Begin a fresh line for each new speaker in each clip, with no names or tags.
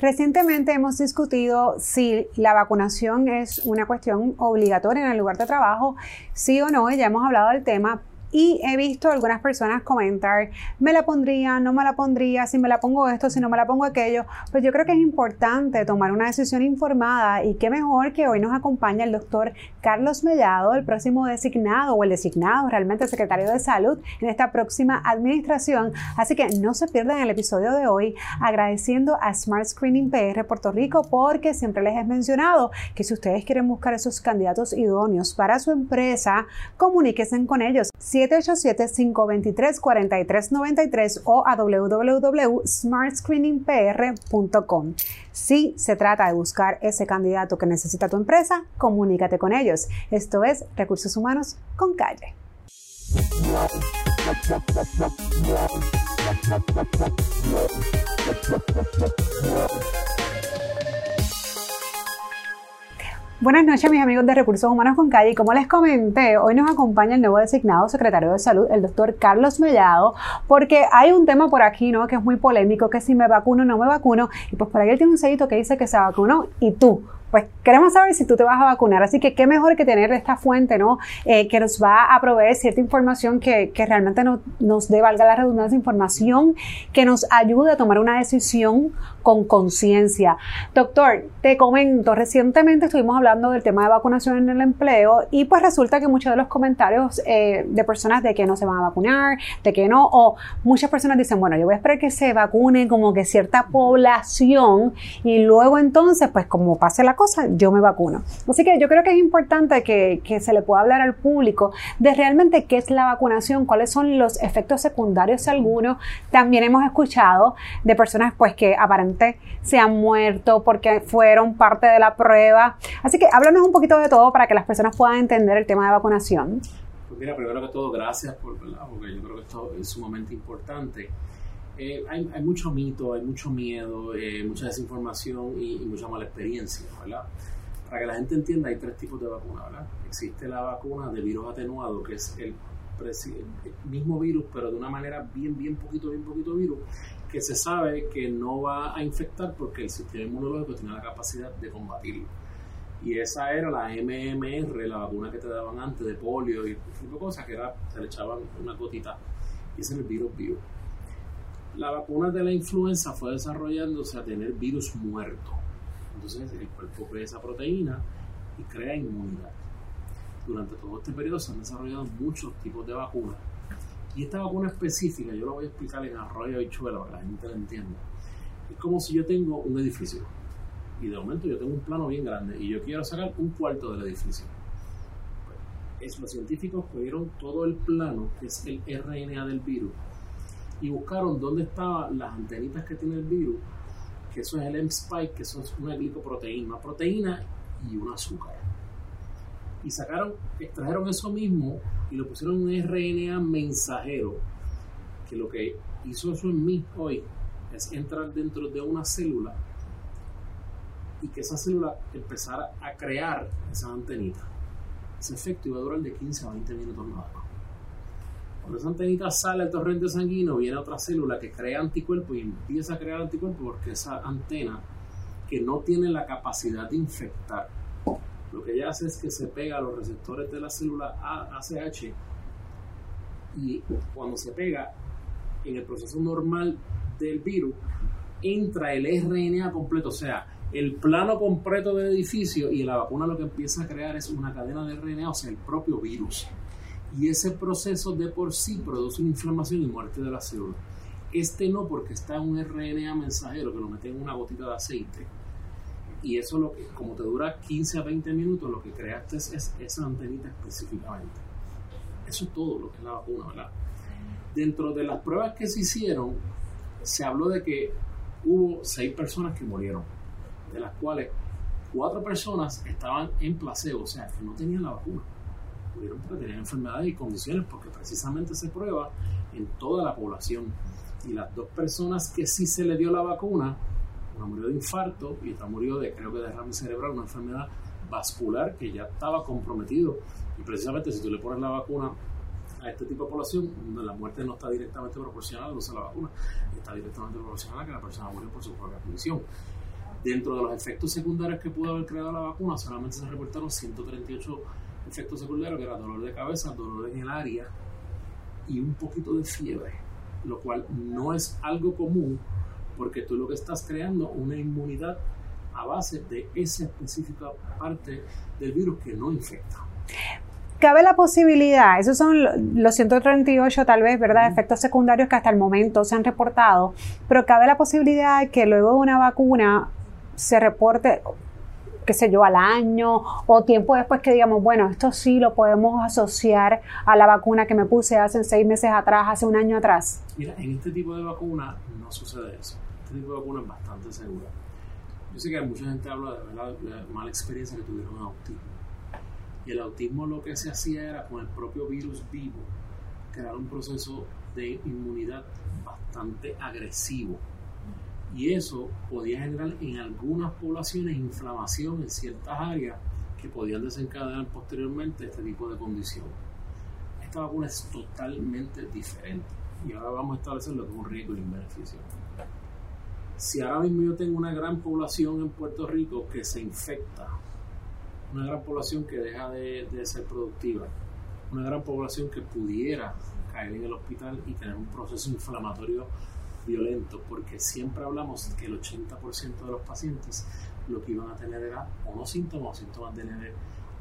Recientemente hemos discutido si la vacunación es una cuestión obligatoria en el lugar de trabajo, sí o no, ya hemos hablado del tema, y he visto algunas personas comentar, me la pondría, no me la pondría, si me la pongo esto, si no me la pongo aquello. Pues yo creo que es importante tomar una decisión informada y qué mejor que hoy nos acompaña el doctor Carlos Mellado, el próximo designado o el designado realmente secretario de salud en esta próxima administración. Así que no se pierdan el episodio de hoy agradeciendo a Smart Screening PR Puerto Rico porque siempre les he mencionado que si ustedes quieren buscar esos candidatos idóneos para su empresa, comuníquense con ellos. 787-523-4393 o a www.smartscreeningpr.com. Si se trata de buscar ese candidato que necesita tu empresa, comunícate con ellos. Esto es Recursos Humanos con Calle. Buenas noches, mis amigos de Recursos Humanos con Calle. Como les comenté, hoy nos acompaña el nuevo designado secretario de Salud, el doctor Carlos Mellado, porque hay un tema por aquí, ¿no? Que es muy polémico, que si me vacuno o no me vacuno. Y pues por ahí él tiene un sellito que dice que se vacunó y tú pues queremos saber si tú te vas a vacunar. Así que qué mejor que tener esta fuente, ¿no? Eh, que nos va a proveer cierta información que, que realmente no, nos dé, valga la redundancia, información que nos ayude a tomar una decisión con conciencia. Doctor, te comento, recientemente estuvimos hablando del tema de vacunación en el empleo y pues resulta que muchos de los comentarios eh, de personas de que no se van a vacunar, de que no, o muchas personas dicen, bueno, yo voy a esperar que se vacune como que cierta población y luego entonces, pues como pase la cosa, yo me vacuno. Así que yo creo que es importante que, que se le pueda hablar al público de realmente qué es la vacunación, cuáles son los efectos secundarios algunos. También hemos escuchado de personas pues que aparentemente se han muerto porque fueron parte de la prueba. Así que háblanos un poquito de todo para que las personas puedan entender el tema de vacunación.
Pues mira, primero que todo, gracias por, ¿verdad? porque yo creo que esto es sumamente importante. Eh, hay, mucho mito, hay mucho miedo, eh, mucha desinformación y, mucha mala experiencia, ¿verdad? Para que la gente entienda, hay tres tipos de vacunas, ¿verdad? Existe la vacuna de virus atenuado, que es el, mismo virus, pero de una manera bien, bien poquito, bien poquito virus, que se sabe que no va a infectar porque el sistema inmunológico tiene la capacidad de combatirlo. Y esa era la MMR, la vacuna que te daban antes de polio y tipo de cosas, que era, se le echaban una gotita y ese es el virus vivo la vacuna de la influenza fue desarrollándose a tener virus muerto. Entonces el cuerpo crea esa proteína y crea inmunidad. Durante todo este periodo se han desarrollado muchos tipos de vacunas. Y esta vacuna específica, yo la voy a explicar en arroyo y chuela para que la gente la entienda. Es como si yo tengo un edificio y de momento yo tengo un plano bien grande y yo quiero sacar un cuarto del edificio. Pues, los científicos cogieron todo el plano, que es el RNA del virus, y buscaron dónde estaban las antenitas que tiene el virus, que eso es el M-spike, que eso es una glicoproteína, una proteína y un azúcar. Y sacaron, extrajeron eso mismo y lo pusieron en un RNA mensajero, que lo que hizo eso en mí hoy es entrar dentro de una célula y que esa célula empezara a crear esa antenita. Ese efecto iba a durar de 15 a 20 minutos nada más. Cuando esa antenita sale al torrente sanguíneo, viene otra célula que crea anticuerpos y empieza a crear anticuerpos porque esa antena, que no tiene la capacidad de infectar, lo que ella hace es que se pega a los receptores de la célula ACH y cuando se pega en el proceso normal del virus, entra el RNA completo, o sea, el plano completo del edificio y la vacuna lo que empieza a crear es una cadena de RNA, o sea, el propio virus y ese proceso de por sí produce una inflamación y muerte de la célula. Este no, porque está en un RNA mensajero que lo mete en una gotita de aceite. Y eso, lo que, como te dura 15 a 20 minutos, lo que creaste es, es esa antenita específicamente. Eso es todo lo que es la vacuna, ¿verdad? Dentro de las pruebas que se hicieron, se habló de que hubo seis personas que murieron, de las cuales cuatro personas estaban en placebo, o sea, que no tenían la vacuna pudieron tener enfermedades y condiciones porque precisamente se prueba en toda la población. Y las dos personas que sí se le dio la vacuna, una murió de infarto y otra murió de, creo que, derrame cerebral, una enfermedad vascular que ya estaba comprometido. Y precisamente si tú le pones la vacuna a este tipo de población, la muerte no está directamente proporcional a la vacuna, está directamente proporcional a que la persona murió por su propia condición. Dentro de los efectos secundarios que pudo haber creado la vacuna, solamente se reportaron 138 efectos secundarios, que era dolor de cabeza, dolor en el área y un poquito de fiebre, lo cual no es algo común porque tú lo que estás creando una inmunidad a base de esa específica parte del virus que no infecta.
Cabe la posibilidad, esos son los 138 tal vez, ¿verdad? Efectos secundarios que hasta el momento se han reportado, pero cabe la posibilidad de que luego de una vacuna se reporte, qué sé yo, al año o tiempo después que digamos, bueno, esto sí lo podemos asociar a la vacuna que me puse hace seis meses atrás, hace un año atrás.
Mira, en este tipo de vacuna no sucede eso. Este tipo de vacuna es bastante segura. Yo sé que mucha gente habla de, de la mala experiencia que tuvieron en autismo. Y el autismo lo que se hacía era con el propio virus vivo crear un proceso de inmunidad bastante agresivo y eso podía generar en algunas poblaciones inflamación en ciertas áreas que podían desencadenar posteriormente este tipo de condición. Esta vacuna es totalmente diferente y ahora vamos a establecer lo que es un riesgo y un beneficio. Si ahora mismo yo tengo una gran población en Puerto Rico que se infecta, una gran población que deja de, de ser productiva, una gran población que pudiera caer en el hospital y tener un proceso inflamatorio violento, porque siempre hablamos que el 80% de los pacientes lo que iban a tener era o no síntomas o síntomas de leve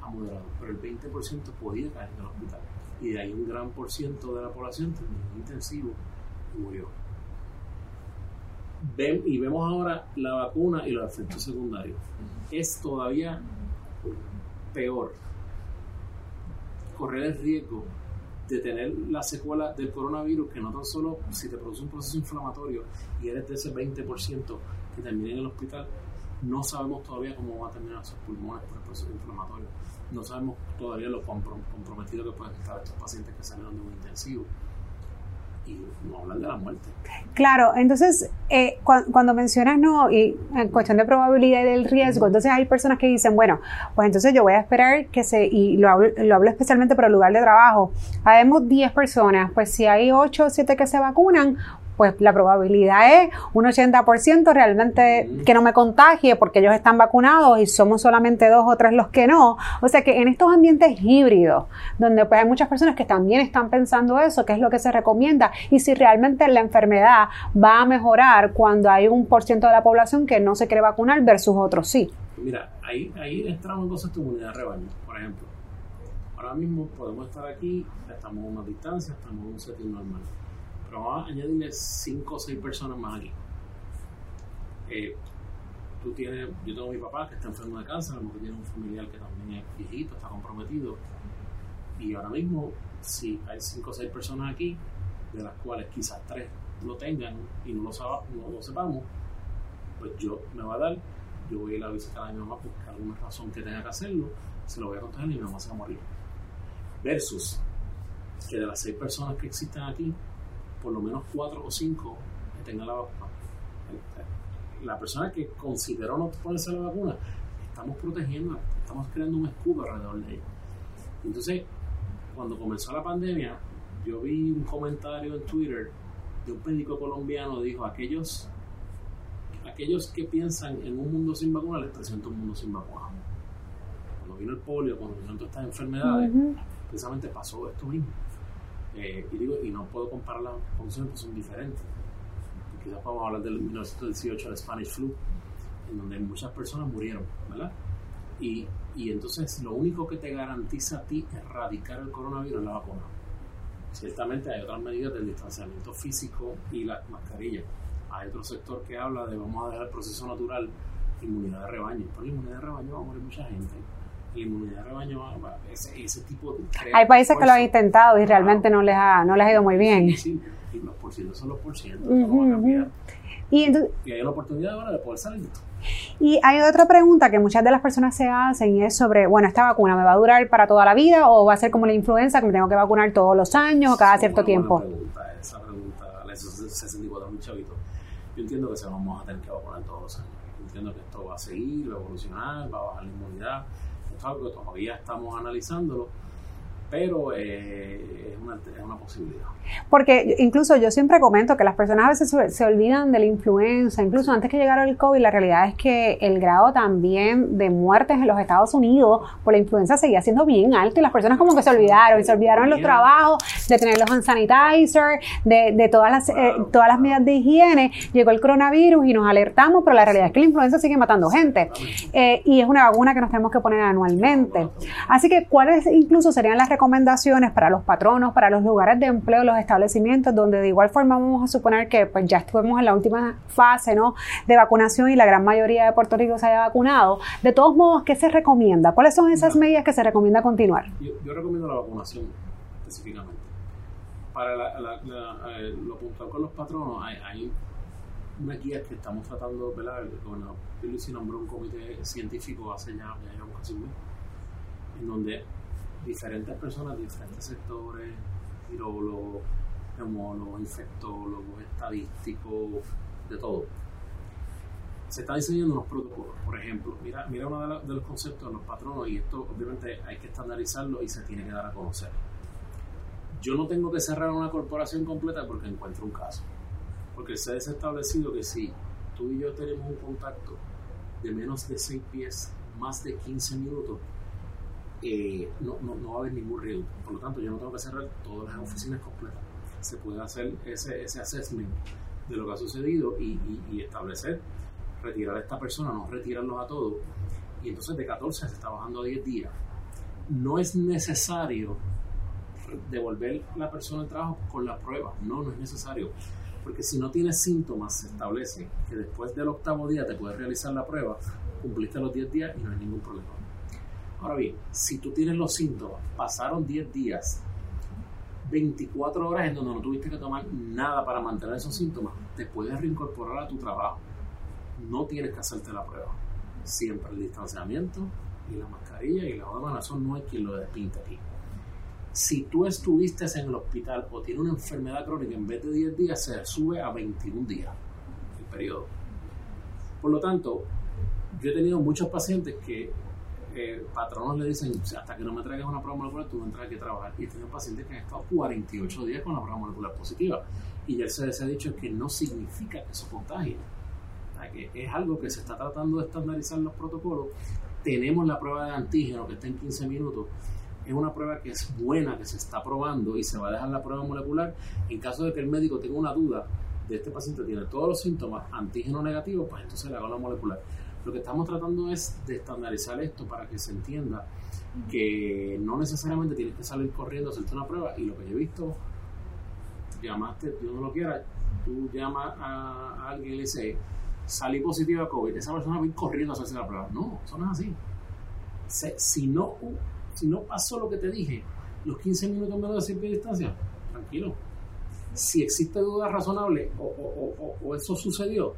a moderado, pero el 20% podía caer en el hospital. Y de ahí un gran por ciento de la población terminó intensivo y murió. Ven, y vemos ahora la vacuna y los efectos secundarios. Es todavía peor correr el riesgo de tener la secuela del coronavirus, que no tan solo si te produce un proceso inflamatorio y eres de ese 20% que termina en el hospital, no sabemos todavía cómo va a terminar sus pulmones por el proceso inflamatorio. No sabemos todavía lo comprometido que pueden estar estos pacientes que salieron de un intensivo y no hablan de la muerte.
Claro, entonces eh, cuando mencionas no, y en cuestión de probabilidad y del riesgo, entonces hay personas que dicen, bueno, pues entonces yo voy a esperar que se, y lo hablo, lo hablo especialmente por el lugar de trabajo, habemos 10 personas, pues si hay 8 o 7 que se vacunan, pues la probabilidad es un 80% realmente que no me contagie porque ellos están vacunados y somos solamente dos o tres los que no. O sea que en estos ambientes híbridos, donde pues hay muchas personas que también están pensando eso, qué es lo que se recomienda y si realmente la enfermedad va a mejorar cuando hay un por ciento de la población que no se quiere vacunar versus otros sí.
Mira, ahí, ahí entramos cosas de unidad rebaño, por ejemplo. Ahora mismo podemos estar aquí, estamos a una distancia, estamos en un setting normal pero vamos a añadirle 5 o 6 personas más aquí. Eh, tú tienes, yo tengo a mi papá que está enfermo de cáncer, a lo mejor tiene un familiar que también es viejito, está comprometido. Y ahora mismo, si hay 5 o 6 personas aquí, de las cuales quizás 3 lo tengan y no lo, sepamos, pues yo me va a dar, yo voy a ir a visitar a mi mamá por alguna razón que tenga que hacerlo, se lo voy a contar y mi mamá se va a morir. Versus que de las 6 personas que existen aquí, por lo menos cuatro o cinco que tengan la vacuna. La persona que consideró no ponerse la vacuna, estamos protegiendo, estamos creando un escudo alrededor de ella. Entonces, cuando comenzó la pandemia, yo vi un comentario en Twitter de un médico colombiano, dijo, aquellos, aquellos que piensan en un mundo sin vacuna, les presento un mundo sin vacuna. Cuando vino el polio, cuando vinieron todas estas enfermedades, precisamente pasó esto mismo. Eh, y digo, y no puedo comparar las condiciones porque son diferentes. Quizás podemos hablar del 1918, el Spanish Flu, en donde muchas personas murieron, ¿verdad? Y, y entonces lo único que te garantiza a ti erradicar el coronavirus es la vacuna. Ciertamente hay otras medidas del distanciamiento físico y la mascarilla. Hay otro sector que habla de vamos a dejar el proceso natural, inmunidad de rebaño. Por inmunidad de rebaño va a morir mucha gente la inmunidad de rebaño, ese, ese tipo de...
Hay países que lo han intentado y realmente no les ha, no les ha ido muy bien.
Sí, sí, y los porcientos son los porcientos, uh Y, entonces, y hay una oportunidad ahora de poder salir.
Y hay otra pregunta que muchas de las personas se hacen y es sobre, bueno, ¿esta vacuna me va a durar para toda la vida o va a ser como la influenza que me tengo que vacunar todos los años o cada cierto tiempo?
Pregunta, esa pregunta, esos 64 mil chavitos. Yo entiendo que se vamos a tener que vacunar todos los años. Yo entiendo que esto va a seguir, va a evolucionar, va a bajar la inmunidad todavía estamos analizándolo, pero eh, es, una, es, una, posibilidad.
Porque incluso yo siempre comento que las personas a veces se, se, olvidan de la influenza, incluso antes que llegara el COVID, la realidad es que el grado también de muertes en los Estados Unidos por la influenza seguía siendo bien alto y las personas como que se olvidaron, y se olvidaron los trabajos, de tener los hand sanitizer, de, de todas, las, eh, todas las medidas de higiene, llegó el coronavirus y nos alertamos, pero la realidad es que la influenza sigue matando gente eh, y es una vacuna que nos tenemos que poner anualmente. Así que, ¿cuáles incluso serían las recomendaciones para los patronos, para los lugares de empleo, los establecimientos, donde de igual forma vamos a suponer que pues ya estuvimos en la última fase ¿no? de vacunación y la gran mayoría de Puerto Rico se haya vacunado? De todos modos, ¿qué se recomienda? ¿Cuáles son esas medidas que se recomienda continuar?
Yo, yo recomiendo la vacunación específicamente. Para la, la, la, eh, lo puntual con los patronos, hay, hay una guía que estamos tratando, ¿verdad? El gobernador Luis nombró un comité científico hace ya, ya casi un mes, en donde diferentes personas diferentes sectores, virólogos, neumólogos, infectólogos, estadísticos, de todo. Se está diseñando unos protocolos. Por ejemplo, mira, mira uno de, de los conceptos de los patronos, y esto obviamente hay que estandarizarlo y se tiene que dar a conocer. Yo no tengo que cerrar una corporación completa porque encuentro un caso. Porque se ha establecido que si tú y yo tenemos un contacto de menos de 6 pies, más de 15 minutos, eh, no, no, no, va a haber ningún riesgo. Por lo tanto, yo no tengo que cerrar todas las oficinas completas. Se puede hacer ese, ese assessment de lo que ha sucedido y, y, establecer, retirar a esta persona, no retirarlos a todos. Y entonces de 14 se está bajando a 10 días. No es necesario devolver la persona al trabajo con la prueba. No, no es necesario. Porque si no tienes síntomas, se establece que después del octavo día te puedes realizar la prueba, cumpliste los 10 días y no hay ningún problema. Ahora bien, si tú tienes los síntomas, pasaron 10 días, 24 horas en donde no tuviste que tomar nada para mantener esos síntomas, te puedes reincorporar a tu trabajo. No tienes que hacerte la prueba. Siempre el distanciamiento y la mascarilla y la otra eso no hay quien lo despinte aquí. Si tú estuviste en el hospital o tienes una enfermedad crónica, en vez de 10 días, se sube a 21 días el periodo. Por lo tanto, yo he tenido muchos pacientes que eh, patronos le dicen, hasta que no me traigas una prueba molecular, tú no entras aquí a trabajar. Y he tenido pacientes que han estado 48 días con la prueba molecular positiva. Y ya se, se ha dicho que no significa que eso contagie. O sea, que es algo que se está tratando de estandarizar los protocolos. Tenemos la prueba de antígeno que está en 15 minutos. Es una prueba que es buena, que se está probando y se va a dejar la prueba molecular. En caso de que el médico tenga una duda de este paciente tiene todos los síntomas antígeno negativo, pues entonces le hago la molecular. Lo que estamos tratando es de estandarizar esto para que se entienda que no necesariamente tienes que salir corriendo a hacerte una prueba y lo que yo he visto, llamaste, Dios no lo quiera, tú llamas a, alguien y le dices, salí positivo a COVID, esa persona va a ir corriendo a hacerse la prueba. No, eso no es así. Se, si, no, si no pasó lo que te dije, los 15 minutos menos de 100 pies de distancia, tranquilo. Si existe duda razonable o, o, o, o eso sucedió,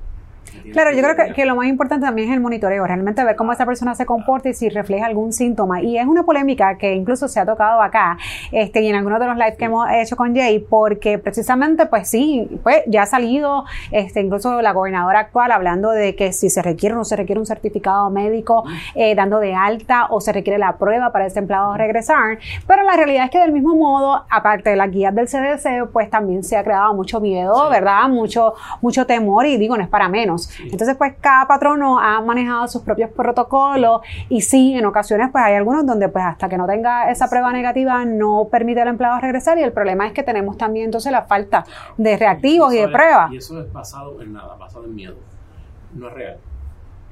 Claro, yo creo que, que, lo más importante también es el monitoreo, realmente ver cómo esa persona se comporta y si refleja algún síntoma. Y es una polémica que incluso se ha tocado acá este, y en algunos de los lives que hemos hecho con Jay, porque precisamente, pues sí, pues ya ha salido este, incluso la gobernadora actual hablando de que si se requiere o no se requiere un certificado médico eh, dando de alta o se requiere la prueba para ese empleado regresar. Pero la realidad es que del mismo modo, aparte de las guías del CDC, pues también se ha creado mucho miedo, ¿verdad? Mucho, mucho temor y digo, no es para menos. Entonces, pues cada patrono ha manejado sus propios protocolos y sí, en ocasiones, pues hay algunos donde pues hasta que no tenga esa prueba negativa no permite al empleado regresar y el problema es que tenemos también entonces la falta de reactivos y, y de pruebas.
Y eso es basado en nada, basado en miedo. No es real.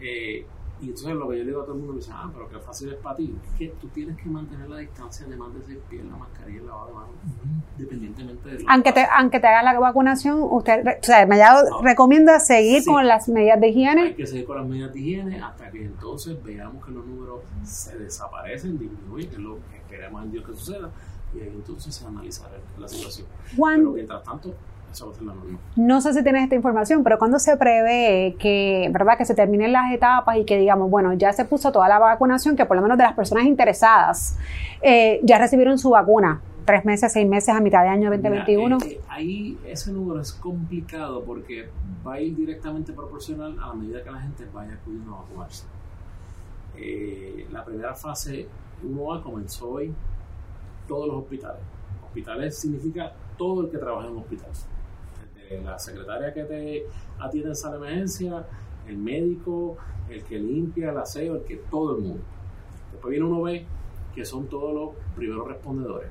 Eh, y entonces lo que yo le digo a todo el mundo me dice, ah, pero qué fácil es para ti. Es que tú tienes que mantener la distancia de más de 6 pies, la mascarilla y el lavado de manos, independientemente de
aunque te, aunque te haga la vacunación, usted, o sea, me no. recomienda seguir sí. con las medidas de higiene.
Hay que seguir con las medidas de higiene hasta que entonces veamos que los números se desaparecen, disminuyen, que es lo que esperamos en Dios que suceda, y ahí entonces se analizará la situación.
Juan,
pero mientras tanto,
no sé si tienes esta información, pero cuando se prevé que, ¿verdad? que se terminen las etapas y que digamos, bueno, ya se puso toda la vacunación, que por lo menos de las personas interesadas eh, ya recibieron su vacuna? Tres meses, seis meses a mitad de año 2021.
Mira, eh, ahí ese número es complicado porque va a ir directamente proporcional a la medida que la gente vaya acudiendo a vacunarse. Eh, la primera fase 1A comenzó hoy, todos los hospitales. Hospitales significa todo el que trabaja en un hospital. Desde la secretaria que te atiende en sala de emergencia, el médico, el que limpia, el aseo, el que todo el mundo. Después viene uno ve que son todos los primeros respondedores.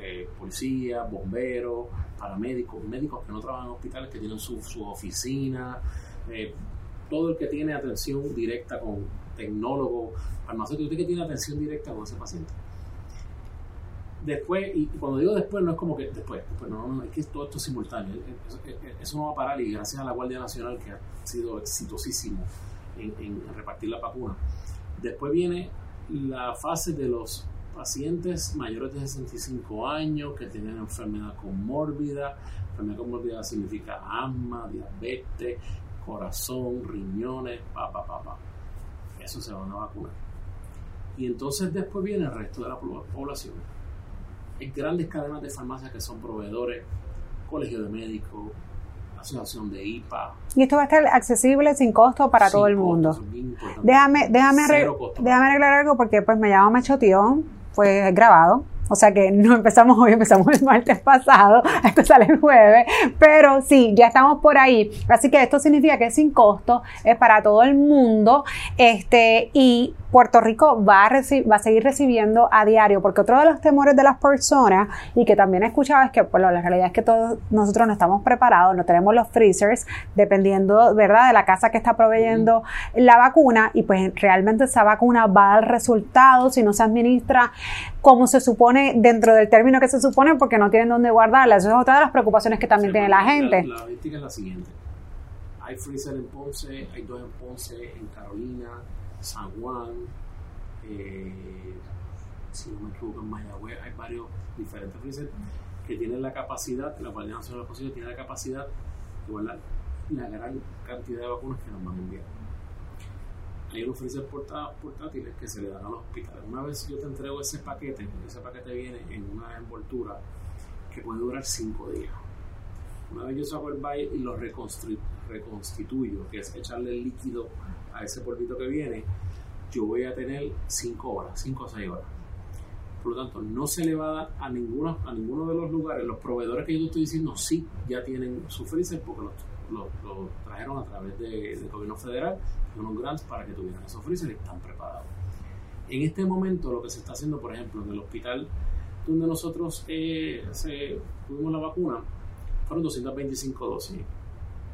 Eh, policías, bomberos, paramédicos, médicos que no trabajan en hospitales, que tienen su, su oficina, eh, todo el que tiene atención directa con tecnólogo, farmacéutico, usted que tiene atención directa con ese paciente. Después, y cuando digo después, no es como que después, después no, no, es que todo esto es simultáneo. Eso, no va a parar y gracias a la Guardia Nacional que ha sido exitosísimo en, en repartir la vacuna. Después viene la fase de los pacientes mayores de 65 años que tienen enfermedad comórbida. Enfermedad comórbida significa asma, diabetes, corazón, riñones, pa, pa, pa, pa. Eso se van a vacunar. Y entonces después viene el resto de la población. Grandes cadenas de farmacias que son proveedores, colegio de médicos, asociación de IPA.
Y esto va a estar accesible sin costo para todo el mundo. Déjame, déjame, déjame arreglar algo porque pues me llamo Machotión, fue grabado o sea que no empezamos hoy, empezamos el martes pasado, esto sale el jueves, pero sí, ya estamos por ahí. Así que esto significa que es sin costo, es para todo el mundo, este, y Puerto Rico va a, va a seguir recibiendo a diario, porque otro de los temores de las personas, y que también he escuchado, es que bueno, la realidad es que todos nosotros no estamos preparados, no tenemos los freezers, dependiendo, ¿verdad?, de la casa que está proveyendo la vacuna, y pues realmente esa vacuna va a dar resultados si no se administra como se supone dentro del término que se supone porque no tienen dónde guardarla. Eso es otra de las preocupaciones que también tiene la gente.
La, es la siguiente. Hay freezer en Ponce, hay dos en Ponce, en Carolina, San Juan, eh, si no me equivoco en Mayagüez, hay varios diferentes freezer que tienen la capacidad, la Guardia Nacional de tiene la capacidad de guardar la gran cantidad de vacunas que nos van a enviar hay unos freezer portátiles que se le dan a los hospitales. Una vez yo te entrego ese paquete, ese paquete viene en una envoltura que puede durar 5 días. Una vez yo saco el baile y lo reconstituyo, que es echarle el líquido a ese polvito que viene, yo voy a tener 5 horas, 5 o 6 horas. Por lo tanto, no se le va a dar a, ninguno, a ninguno de los lugares. Los proveedores que yo estoy diciendo sí ya tienen su freezer porque los lo, trajeron a través del gobierno federal, unos grants para que tuvieran esos freezer y están preparados. En este momento lo que se está haciendo, por ejemplo, en el hospital donde nosotros eh, tuvimos la vacuna, fueron 225 dosis.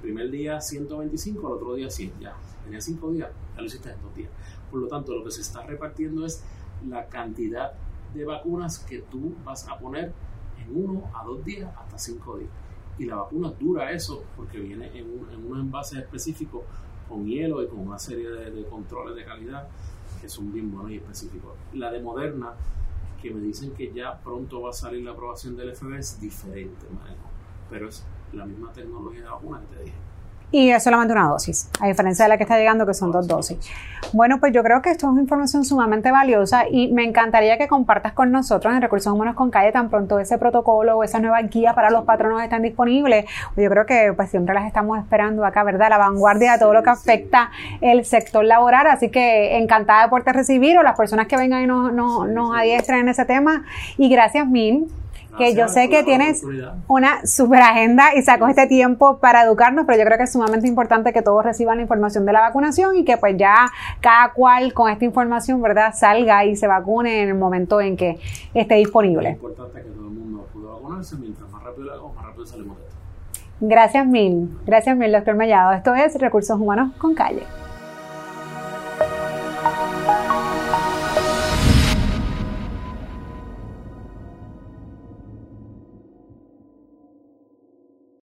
primer día 125, el otro día 100, ya. Tenía 5 días, ya lo hiciste en 2 días. Por lo tanto, lo que se está repartiendo es la cantidad de vacunas que tú vas a poner en 1 a 2 días hasta 5 días y la vacuna dura eso porque viene en, un, en unos envases específicos con hielo y con una serie de, controles de calidad que son bien buenos y específicos. La de Moderna, que me dicen que ya pronto va a salir la aprobación del FB, es diferente, pero es la misma tecnología de vacuna que te dije
y es solamente una dosis, a diferencia de la que está llegando, que son dos dosis. Bueno, pues yo creo que esto es una información sumamente valiosa y me encantaría que compartas con nosotros en Recursos Humanos con Calle tan pronto ese protocolo o esa nueva guía para los patronos están disponibles. Yo creo que pues siempre las estamos esperando acá, ¿verdad? La vanguardia de todo lo que afecta el sector laboral, así que encantada de poderte recibir o las personas que vengan y nos, nos, nos adiestren en ese tema. Y gracias mil que yo sé que tienes una super agenda y sacó este tiempo para educarnos, pero yo creo que es sumamente importante que todos reciban la información de la vacunación y que pues ya cada cual con esta información, ¿verdad?, salga y se vacune en el momento en que esté disponible.
Es importante que todo el mundo pueda vacunarse, mientras más rápido lo hagamos, más rápido salimos de esto.
Gracias mil, gracias mil, doctor Mellado. Esto es Recursos Humanos con Calle.